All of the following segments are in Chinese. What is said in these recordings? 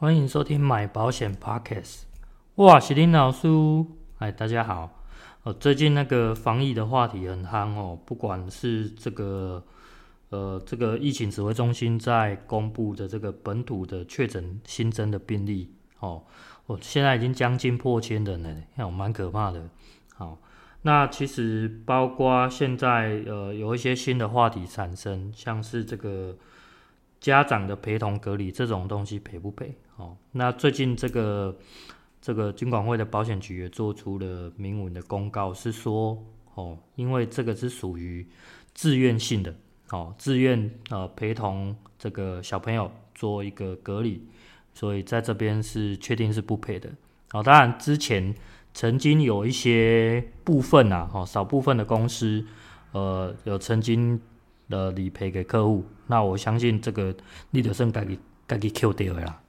欢迎收听买保险 Podcast。哇，是林老师，哎，大家好。呃，最近那个防疫的话题很夯哦，不管是这个呃这个疫情指挥中心在公布的这个本土的确诊新增的病例哦，我现在已经将近破千人了，那我蛮可怕的。好，那其实包括现在呃有一些新的话题产生，像是这个。家长的陪同隔离这种东西赔不赔？哦，那最近这个这个金管会的保险局也做出了明文的公告，是说哦，因为这个是属于自愿性的，哦，自愿呃陪同这个小朋友做一个隔离，所以在这边是确定是不赔的。哦，当然之前曾经有一些部分啊，哦，少部分的公司呃有曾经。的理赔给客户，那我相信这个你就算自己自己扣掉的啦，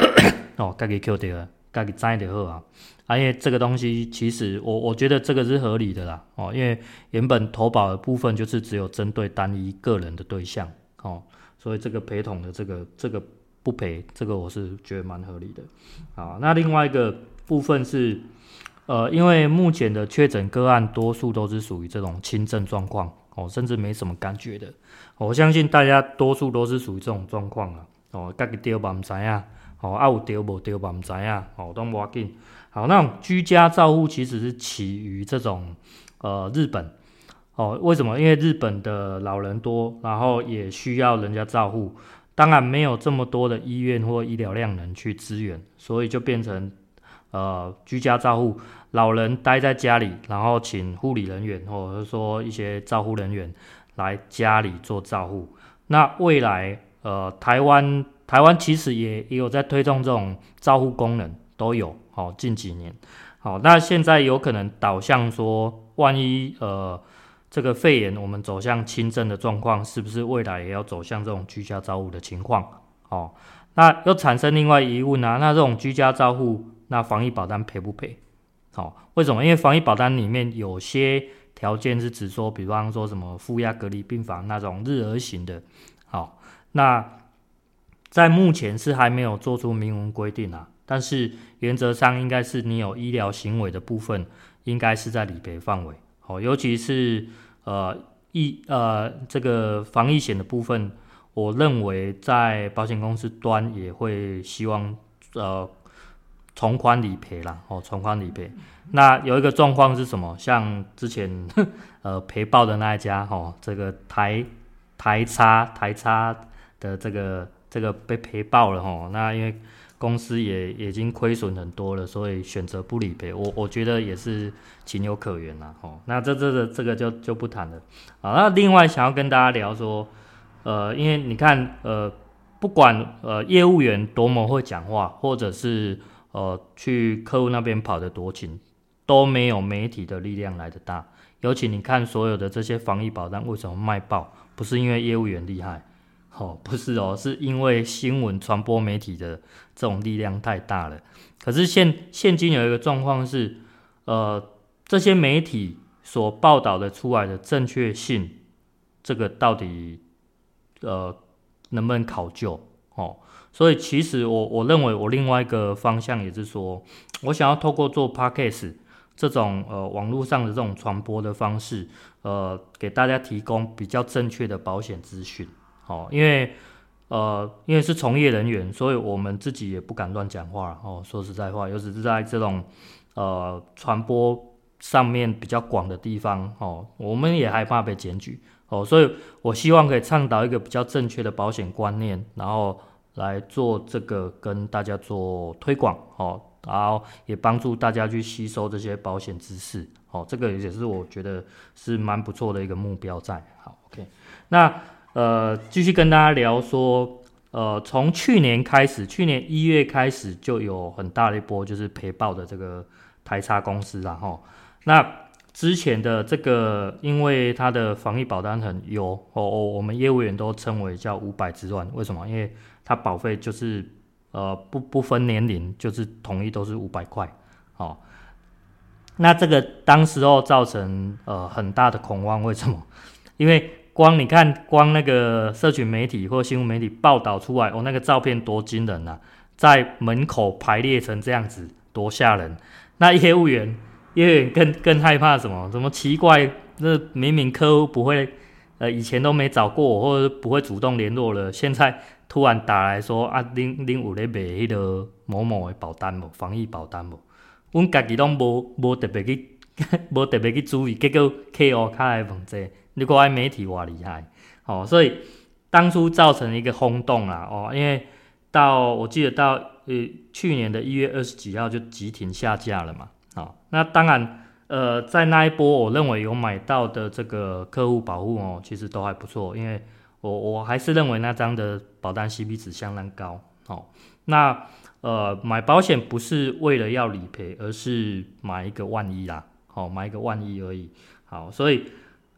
哦，自己扣掉的，自己摘的好啊。啊，因为这个东西其实我我觉得这个是合理的啦，哦，因为原本投保的部分就是只有针对单一个人的对象，哦，所以这个赔统的这个这个不赔，这个我是觉得蛮合理的。啊，那另外一个部分是，呃，因为目前的确诊个案多数都是属于这种轻症状况。哦，甚至没什么感觉的，我相信大家多数都是属于这种状况啊。哦，自己丢吧，唔知啊。哦，啊有丢无丢吧，唔知啊。哦，都无要紧。好，那居家照护其实是起于这种呃日本。哦，为什么？因为日本的老人多，然后也需要人家照护，当然没有这么多的医院或医疗量能去支援，所以就变成呃居家照护。老人待在家里，然后请护理人员或者说一些照护人员来家里做照护。那未来，呃，台湾台湾其实也也有在推动这种照护功能，都有。好，近几年，好，那现在有可能导向说，万一呃这个肺炎我们走向轻症的状况，是不是未来也要走向这种居家照护的情况？哦，那又产生另外疑问啊，那这种居家照护，那防疫保单赔不赔？好、哦，为什么？因为防疫保单里面有些条件是指说，比方说什么负压隔离病房那种日额型的。好、哦，那在目前是还没有做出明文规定啊，但是原则上应该是你有医疗行为的部分，应该是在理赔范围。好、哦，尤其是呃疫呃这个防疫险的部分，我认为在保险公司端也会希望呃。从宽理赔啦，哦，从宽理赔。那有一个状况是什么？像之前 呃赔爆的那一家，哦，这个台台差台差的这个这个被赔爆了，哦，那因为公司也，已经亏损很多了，所以选择不理赔。我我觉得也是情有可原啦，哦，那这这个这个就就不谈了。好，那另外想要跟大家聊说，呃，因为你看，呃，不管呃业务员多么会讲话，或者是呃，去客户那边跑得多勤，都没有媒体的力量来的大。尤其你看所有的这些防疫保单为什么卖爆？不是因为业务员厉害，哦，不是哦，是因为新闻传播媒体的这种力量太大了。可是现现今有一个状况是，呃，这些媒体所报道的出来的正确性，这个到底呃能不能考究？哦？所以其实我我认为我另外一个方向也是说，我想要透过做 Podcast 这种呃网络上的这种传播的方式，呃给大家提供比较正确的保险资讯。哦，因为呃因为是从业人员，所以我们自己也不敢乱讲话。哦，说实在话，尤其是在这种呃传播上面比较广的地方，哦，我们也害怕被检举。哦，所以我希望可以倡导一个比较正确的保险观念，然后。来做这个跟大家做推广哦，然后也帮助大家去吸收这些保险知识哦，这个也是我觉得是蛮不错的一个目标在。好，OK，那呃继续跟大家聊说，呃从去年开始，去年一月开始就有很大的一波就是赔爆的这个台差公司然后，那之前的这个因为它的防疫保单很优哦哦，我们业务员都称为叫五百之乱，为什么？因为它保费就是，呃，不不分年龄，就是统一都是五百块，哦。那这个当时候造成呃很大的恐慌，为什么？因为光你看，光那个社群媒体或新闻媒体报道出来，哦，那个照片多惊人呐，在门口排列成这样子，多吓人！那业务员，业务员更更害怕什么？什么奇怪？那明明客户不会，呃，以前都没找过我，或者不会主动联络了，现在突然打来说啊，恁恁有咧卖迄个某某的保单无？防疫保单无？阮家己拢无无特别去，无特别去注意，结果客户卡来问这个，你国外媒体偌厉害，哦，所以当初造成一个轰动啦，哦，因为到我记得到呃去年的一月二十几号就急停下架了嘛，哦，那当然。呃，在那一波，我认为有买到的这个客户保护哦，其实都还不错，因为我我还是认为那张的保单 CP 值相当高哦。那呃，买保险不是为了要理赔，而是买一个万一啦，好、哦，买一个万一而已。好，所以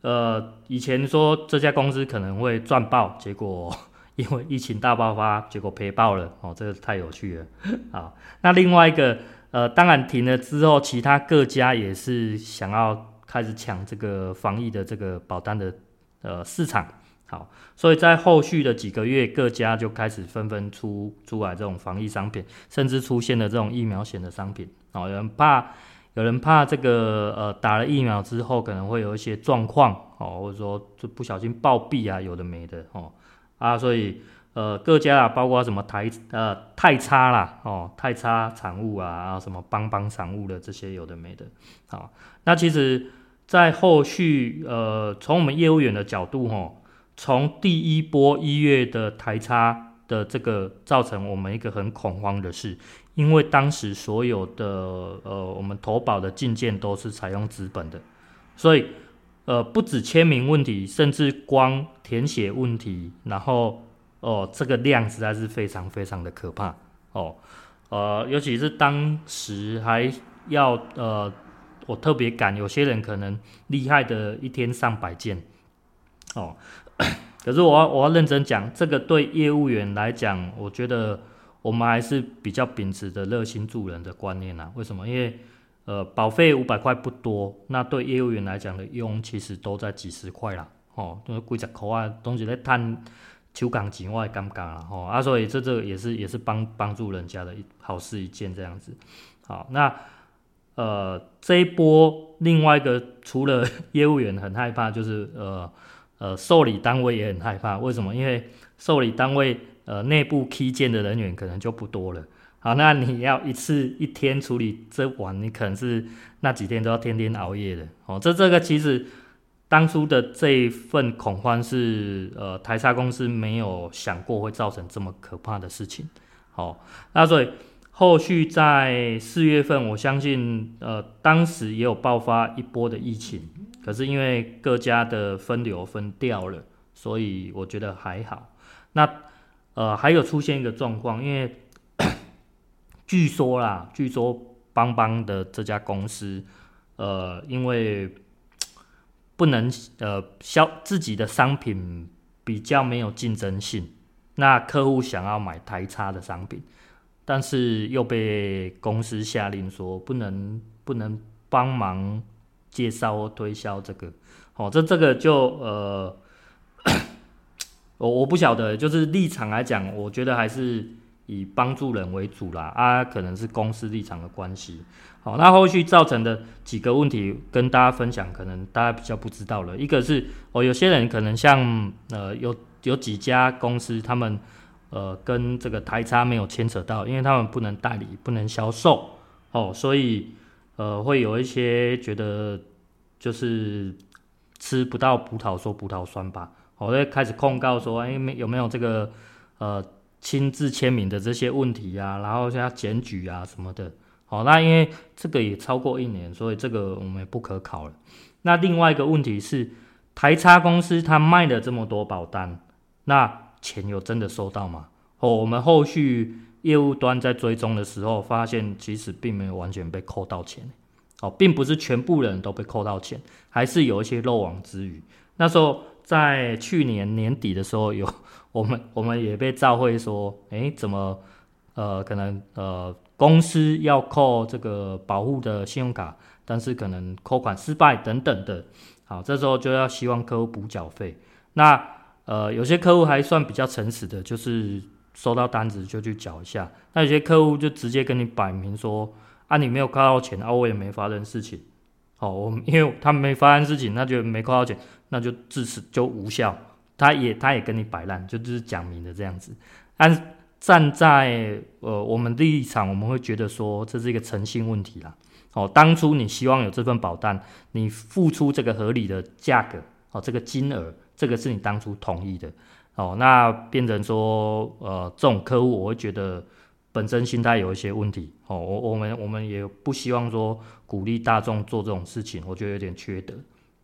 呃，以前说这家公司可能会赚爆，结果 因为疫情大爆发，结果赔爆了哦，这个太有趣了。好，那另外一个。呃，当然停了之后，其他各家也是想要开始抢这个防疫的这个保单的呃市场，好，所以在后续的几个月，各家就开始纷纷出出来这种防疫商品，甚至出现了这种疫苗险的商品，哦，有人怕，有人怕这个呃打了疫苗之后可能会有一些状况，哦，或者说就不小心暴毙啊，有的没的，哦，啊，所以。呃，各家啊，包括什么台呃太差啦，哦，太差产物啊，然后什么邦邦产物的这些有的没的，好，那其实，在后续呃，从我们业务员的角度哈，从第一波一月的台差的这个造成我们一个很恐慌的事，因为当时所有的呃我们投保的进件都是采用纸本的，所以呃不止签名问题，甚至光填写问题，然后。哦，这个量实在是非常非常的可怕哦，呃，尤其是当时还要呃，我特别赶，有些人可能厉害的一天上百件哦，可是我要我要认真讲，这个对业务员来讲，我觉得我们还是比较秉持的热心助人的观念啊。为什么？因为呃，保费五百块不多，那对业务员来讲的佣其实都在几十块啦，哦，都是几十块啊，东西在摊。求港境外尴尬了吼啊，所以这这也是也是帮帮助人家的一好事一件这样子。好，那呃这一波另外一个除了业务员很害怕，就是呃呃受理单位也很害怕。为什么？因为受理单位呃内部批件的人员可能就不多了。好，那你要一次一天处理这完，你可能是那几天都要天天熬夜的。哦，这这个其实。当初的这一份恐慌是，呃，台沙公司没有想过会造成这么可怕的事情。好，那所以后续在四月份，我相信，呃，当时也有爆发一波的疫情，可是因为各家的分流分掉了，所以我觉得还好。那，呃，还有出现一个状况，因为 据说啦，据说邦邦的这家公司，呃，因为不能呃销自己的商品比较没有竞争性，那客户想要买台差的商品，但是又被公司下令说不能不能帮忙介绍推销这个，哦，这这个就呃，我我不晓得，就是立场来讲，我觉得还是以帮助人为主啦，啊，可能是公司立场的关系。好，那后续造成的几个问题跟大家分享，可能大家比较不知道了。一个是哦，有些人可能像呃有有几家公司，他们呃跟这个台差没有牵扯到，因为他们不能代理、不能销售哦，所以呃会有一些觉得就是吃不到葡萄说葡萄酸吧，我、哦、会开始控告说，哎，没有没有这个呃亲自签名的这些问题啊，然后像检举啊什么的。好，那因为这个也超过一年，所以这个我们也不可考了。那另外一个问题是，台差公司它卖了这么多保单，那钱有真的收到吗？哦，我们后续业务端在追踪的时候，发现其实并没有完全被扣到钱。哦，并不是全部人都被扣到钱，还是有一些漏网之鱼。那时候在去年年底的时候，有我们我们也被召会说，诶，怎么呃可能呃。公司要扣这个保护的信用卡，但是可能扣款失败等等的，好，这时候就要希望客户补缴费。那呃，有些客户还算比较诚实的，就是收到单子就去缴一下。那有些客户就直接跟你摆明说啊，你没有扣到钱啊，我也没发生事情。好，我 因为他没发生事情，那就没扣到钱，那就自此就无效。他也他也跟你摆烂，就就是讲明的这样子。但站在呃我们立场，我们会觉得说这是一个诚信问题啦。哦，当初你希望有这份保单，你付出这个合理的价格，哦，这个金额，这个是你当初同意的。哦，那变成说呃这种客户，我会觉得本身心态有一些问题。哦，我我们我们也不希望说鼓励大众做这种事情，我觉得有点缺德。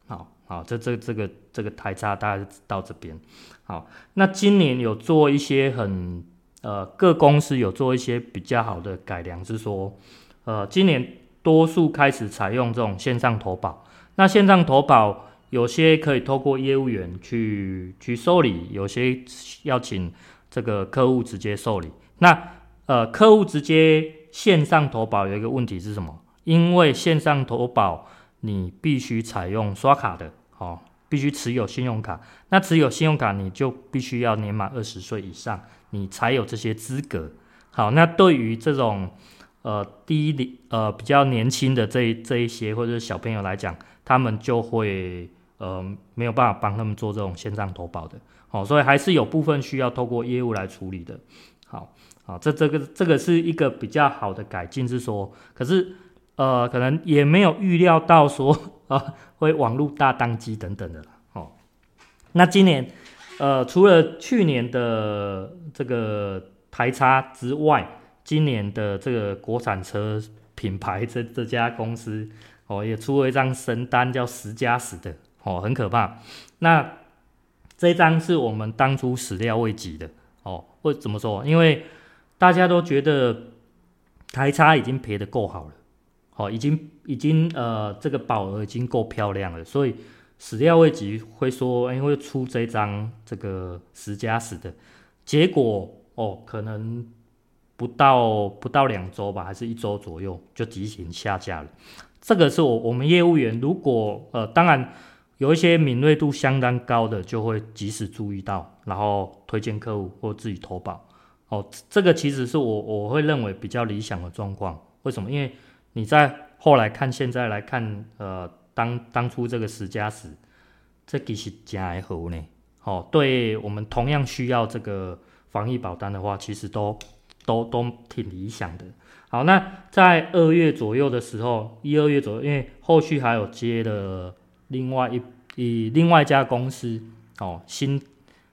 好。好，这这这个这个台差大概到这边。好，那今年有做一些很呃各公司有做一些比较好的改良，是说呃今年多数开始采用这种线上投保。那线上投保有些可以透过业务员去去受理，有些要请这个客户直接受理。那呃客户直接线上投保有一个问题是什么？因为线上投保你必须采用刷卡的。哦，必须持有信用卡。那持有信用卡，你就必须要年满二十岁以上，你才有这些资格。好，那对于这种呃低龄呃比较年轻的这这一些或者小朋友来讲，他们就会呃没有办法帮他们做这种线上投保的。好，所以还是有部分需要透过业务来处理的。好，好，这这个这个是一个比较好的改进，是说，可是呃可能也没有预料到说啊。会网络大当机等等的了，哦，那今年，呃，除了去年的这个台差之外，今年的这个国产车品牌这这家公司，哦，也出了一张神单，叫十加十的，哦，很可怕。那这张是我们当初始料未及的，哦，会怎么说？因为大家都觉得台差已经赔的够好了。哦，已经已经呃，这个保额已经够漂亮了，所以始料未及会说，哎，会出这张这个十加十的，结果哦，可能不到不到两周吧，还是一周左右就急行下架了。这个是我我们业务员如果呃，当然有一些敏锐度相当高的，就会及时注意到，然后推荐客户或自己投保。哦，这个其实是我我会认为比较理想的状况。为什么？因为你再后来看，现在来看，呃，当当初这个十加十，这其实真还好呢。哦，对我们同样需要这个防疫保单的话，其实都都都挺理想的。好，那在二月左右的时候，一二月左右，因为后续还有接了另外一以另外一家公司哦，新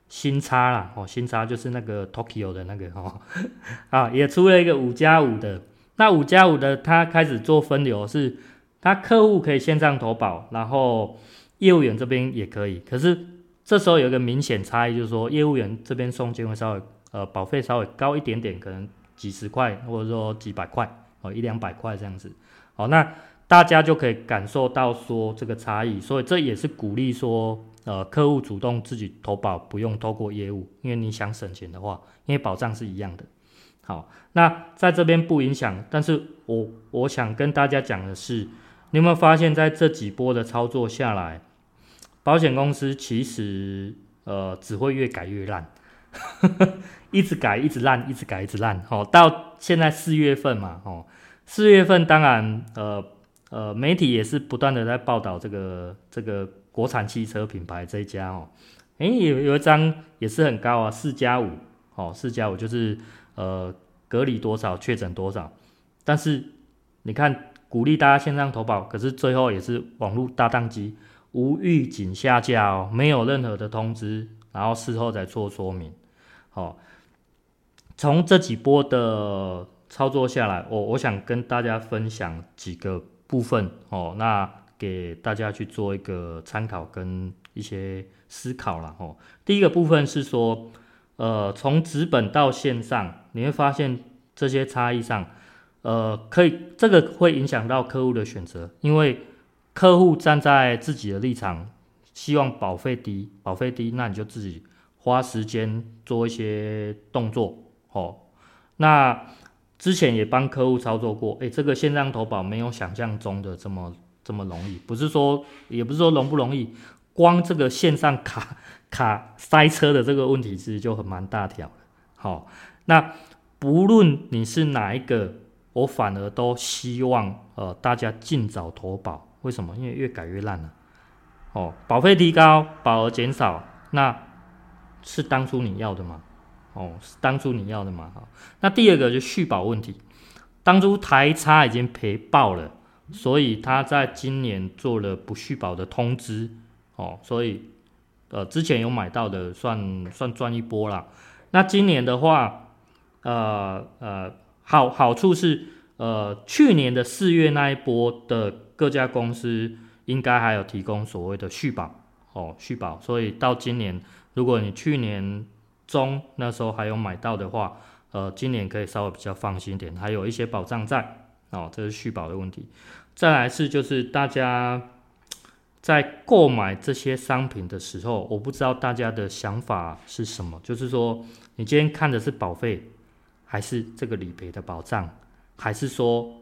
新差啦，哦，新差就是那个 Tokyo 的那个哦，啊，也出了一个五加五的。那五加五的，他开始做分流，是他客户可以线上投保，然后业务员这边也可以。可是这时候有一个明显差异，就是说业务员这边送金会稍微呃保费稍微高一点点，可能几十块或者说几百块哦，一两百块这样子。好，那大家就可以感受到说这个差异，所以这也是鼓励说呃客户主动自己投保，不用透过业务，因为你想省钱的话，因为保障是一样的。好，那在这边不影响，但是我我想跟大家讲的是，你有没有发现，在这几波的操作下来，保险公司其实呃只会越改越烂，一直改一直烂，一直改一直烂。哦，到现在四月份嘛，哦，四月份当然呃呃媒体也是不断的在报道这个这个国产汽车品牌这一家哦，诶有有一张也是很高啊，四加五，哦四加五就是。呃，隔离多少确诊多少，但是你看鼓励大家线上投保，可是最后也是网络大当机，无预警下架哦，没有任何的通知，然后事后再做说明。好、哦，从这几波的操作下来，我我想跟大家分享几个部分哦，那给大家去做一个参考跟一些思考了哦。第一个部分是说。呃，从纸本到线上，你会发现这些差异上，呃，可以这个会影响到客户的选择，因为客户站在自己的立场，希望保费低，保费低，那你就自己花时间做一些动作，哦。那之前也帮客户操作过，诶，这个线上投保没有想象中的这么这么容易，不是说，也不是说容不容易，光这个线上卡。卡塞车的这个问题其实就很蛮大条，好，那不论你是哪一个，我反而都希望呃大家尽早投保。为什么？因为越改越烂了。哦，保费提高，保额减少，那是当初你要的吗？哦，是当初你要的吗？好，那第二个就续保问题，当初台差已经赔爆了，所以他在今年做了不续保的通知。哦，所以呃之前有买到的算算赚一波啦。那今年的话，呃呃好好处是，呃去年的四月那一波的各家公司应该还有提供所谓的续保哦续保，所以到今年如果你去年中那时候还有买到的话，呃今年可以稍微比较放心点，还有一些保障在哦，这是续保的问题。再来是就是大家在购买这些商品的时候，我不知道大家的想法是什么，就是说。你今天看的是保费，还是这个理赔的保障，还是说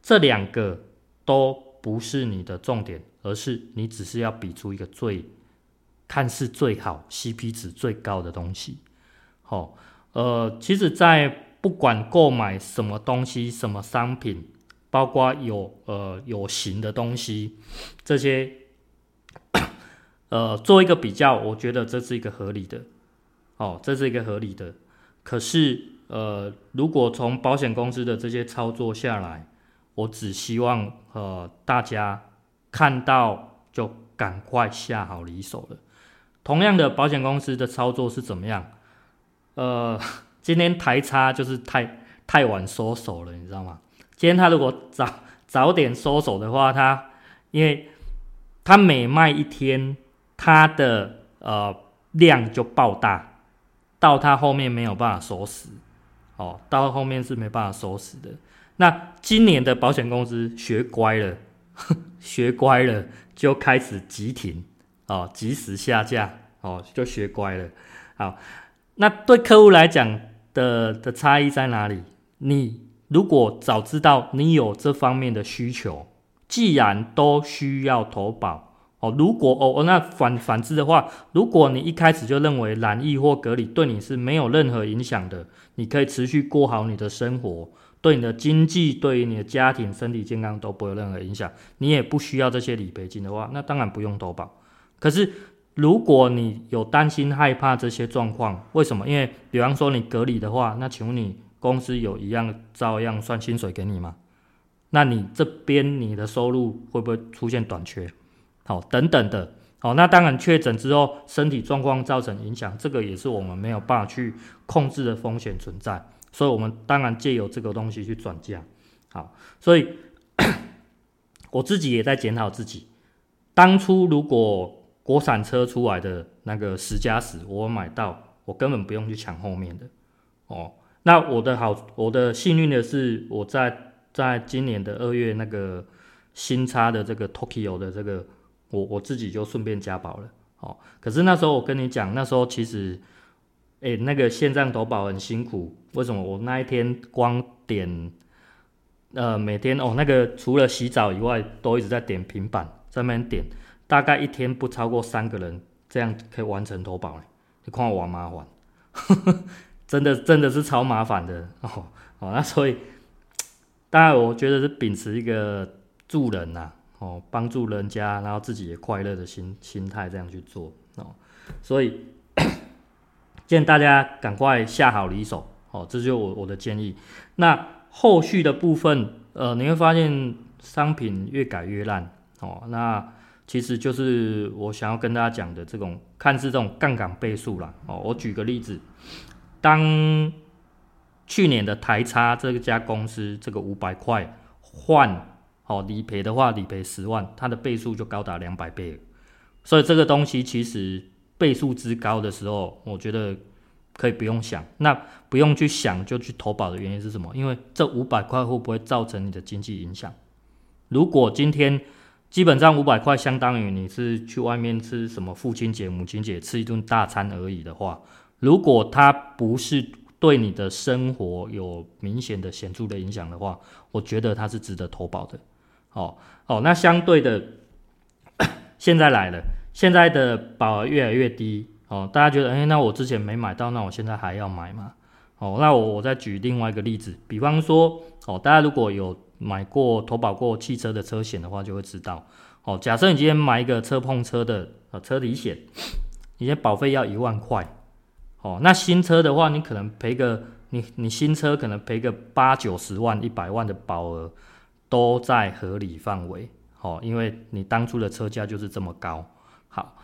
这两个都不是你的重点，而是你只是要比出一个最看似最好、CP 值最高的东西？好，呃，其实，在不管购买什么东西、什么商品，包括有呃有形的东西，这些，呃，做一个比较，我觉得这是一个合理的。哦，这是一个合理的。可是，呃，如果从保险公司的这些操作下来，我只希望呃大家看到就赶快下好离手了。同样的，保险公司的操作是怎么样？呃，今天台差就是太太晚收手了，你知道吗？今天他如果早早点收手的话，他因为他每卖一天，它的呃量就爆大。到它后面没有办法收死，哦，到后面是没办法收死的。那今年的保险公司学乖了，学乖了就开始急停，哦，及时下架，哦，就学乖了。好，那对客户来讲的的差异在哪里？你如果早知道你有这方面的需求，既然都需要投保。如果哦，那反反之的话，如果你一开始就认为染疫或隔离对你是没有任何影响的，你可以持续过好你的生活，对你的经济、对于你的家庭、身体健康都不会有任何影响，你也不需要这些理赔金的话，那当然不用投保。可是如果你有担心害怕这些状况，为什么？因为比方说你隔离的话，那请问你公司有一样照样算薪水给你吗？那你这边你的收入会不会出现短缺？好，等等的，好，那当然确诊之后身体状况造成影响，这个也是我们没有办法去控制的风险存在，所以我们当然借由这个东西去转嫁。好，所以 我自己也在检讨自己，当初如果国产车出来的那个十加十我买到，我根本不用去抢后面的。哦，那我的好，我的幸运的是我在在今年的二月那个新插的这个 Tokyo 的这个。我我自己就顺便加保了，哦，可是那时候我跟你讲，那时候其实，哎、那个线上投保很辛苦，为什么？我那一天光点，呃，每天哦，那个除了洗澡以外，都一直在点平板，在那边点，大概一天不超过三个人，这样可以完成投保，你看我麻烦，真的真的是超麻烦的哦，哦，那所以，当然我觉得是秉持一个助人呐、啊。哦，帮助人家，然后自己也快乐的心心态这样去做哦，所以 建议大家赶快下好离手哦，这就是我我的建议。那后续的部分，呃，你会发现商品越改越烂哦。那其实就是我想要跟大家讲的这种，看似这种杠杆倍数啦哦。我举个例子，当去年的台差这家公司这个五百块换。好，理赔的话，理赔十万，它的倍数就高达两百倍，所以这个东西其实倍数之高的时候，我觉得可以不用想，那不用去想就去投保的原因是什么？因为这五百块会不会造成你的经济影响？如果今天基本上五百块相当于你是去外面吃什么父亲节、母亲节吃一顿大餐而已的话，如果它不是对你的生活有明显的显著的影响的话，我觉得它是值得投保的。哦哦，那相对的，现在来了，现在的保额越来越低哦。大家觉得，哎，那我之前没买到，那我现在还要买吗？哦，那我我再举另外一个例子，比方说，哦，大家如果有买过投保过汽车的车险的话，就会知道，哦，假设你今天买一个车碰车的呃车体险，你的保费要一万块，哦，那新车的话，你可能赔个你你新车可能赔个八九十万、一百万的保额都在合理范围，哦，因为你当初的车价就是这么高，好，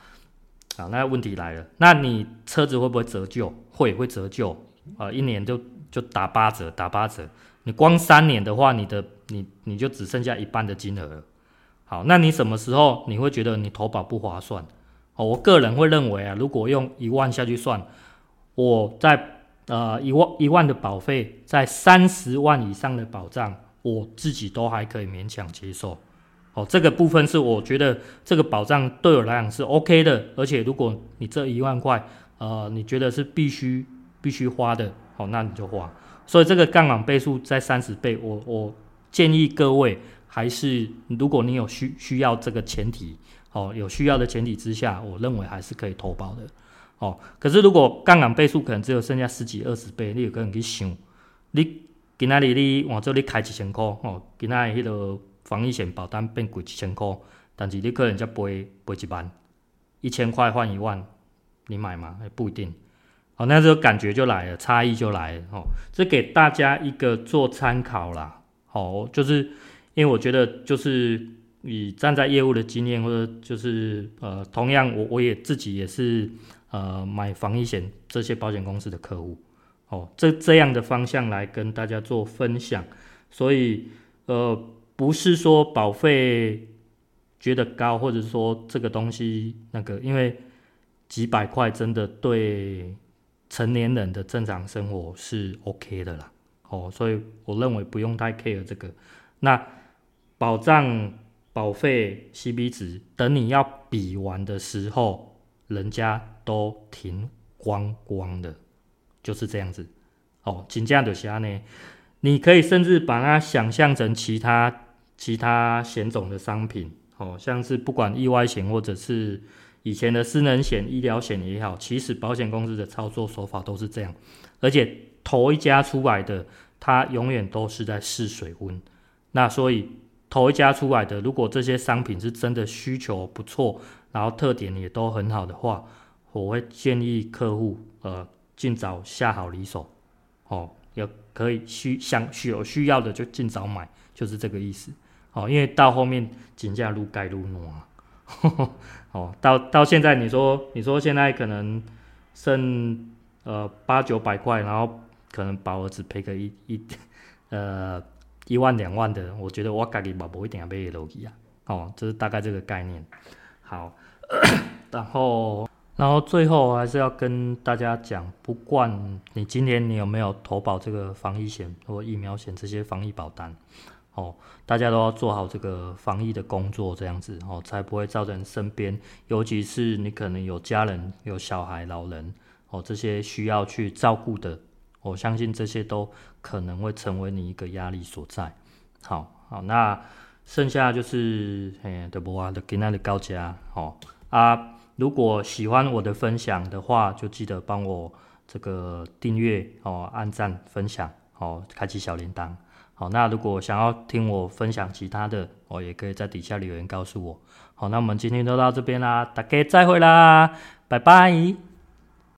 好，那问题来了，那你车子会不会折旧？会，会折旧。呃，一年就就打八折，打八折。你光三年的话，你的你你就只剩下一半的金额。好，那你什么时候你会觉得你投保不划算？哦，我个人会认为啊，如果用一万下去算，我在呃一万一万的保费，在三十万以上的保障，我自己都还可以勉强接受。哦，这个部分是我觉得这个保障对我来讲是 OK 的，而且如果你这一万块，呃，你觉得是必须。必须花的，好，那你就花。所以这个杠杆倍数在三十倍，我我建议各位还是，如果你有需需要这个前提，哦，有需要的前提之下，我认为还是可以投保的，哦。可是如果杠杆倍数可能只有剩下十几二十倍，你有可能去想，你今仔日你换做你开一千块，哦，今仔日迄个防疫险保单变贵一千块，但是你可能才赔赔一万，一千块换一万，你买吗？不一定。哦，那这个感觉就来了，差异就来了哦。这给大家一个做参考啦。哦，就是因为我觉得，就是以站在业务的经验，或者就是呃，同样我我也自己也是呃买防疫险这些保险公司的客户。哦，这这样的方向来跟大家做分享。所以呃，不是说保费觉得高，或者说这个东西那个，因为几百块真的对。成年人的正常生活是 OK 的啦，哦，所以我认为不用太 care 这个。那保障保费 CB 值，等你要比完的时候，人家都停光光的，就是这样子。哦，请这样的下呢，你可以甚至把它想象成其他其他险种的商品，哦，像是不管意外险或者是。以前的私人险、医疗险也好，其实保险公司的操作手法都是这样，而且头一家出来的，它永远都是在试水温。那所以头一家出来的，如果这些商品是真的需求不错，然后特点也都很好的话，我会建议客户呃尽早下好离手，哦，也可以需想需有需要的就尽早买，就是这个意思。哦，因为到后面金价愈盖愈暖。哦，到到现在，你说你说现在可能剩呃八九百块，然后可能保额只赔个一一呃一万两万的，我觉得我家己嘛不一定要买落去啊。哦，这是大概这个概念。好，然后然后最后还是要跟大家讲，不管你今年你有没有投保这个防疫险或疫苗险这些防疫保单。哦，大家都要做好这个防疫的工作，这样子哦，才不会造成身边，尤其是你可能有家人、有小孩、老人哦，这些需要去照顾的，我相信这些都可能会成为你一个压力所在。好，好，那剩下就是，哎，对不啊，的给那里高家，好啊。如果喜欢我的分享的话，就记得帮我这个订阅哦，按赞、分享哦，开启小铃铛。好，那如果想要听我分享其他的，我也可以在底下留言告诉我。好，那我们今天就到这边啦，大家再会啦，拜拜。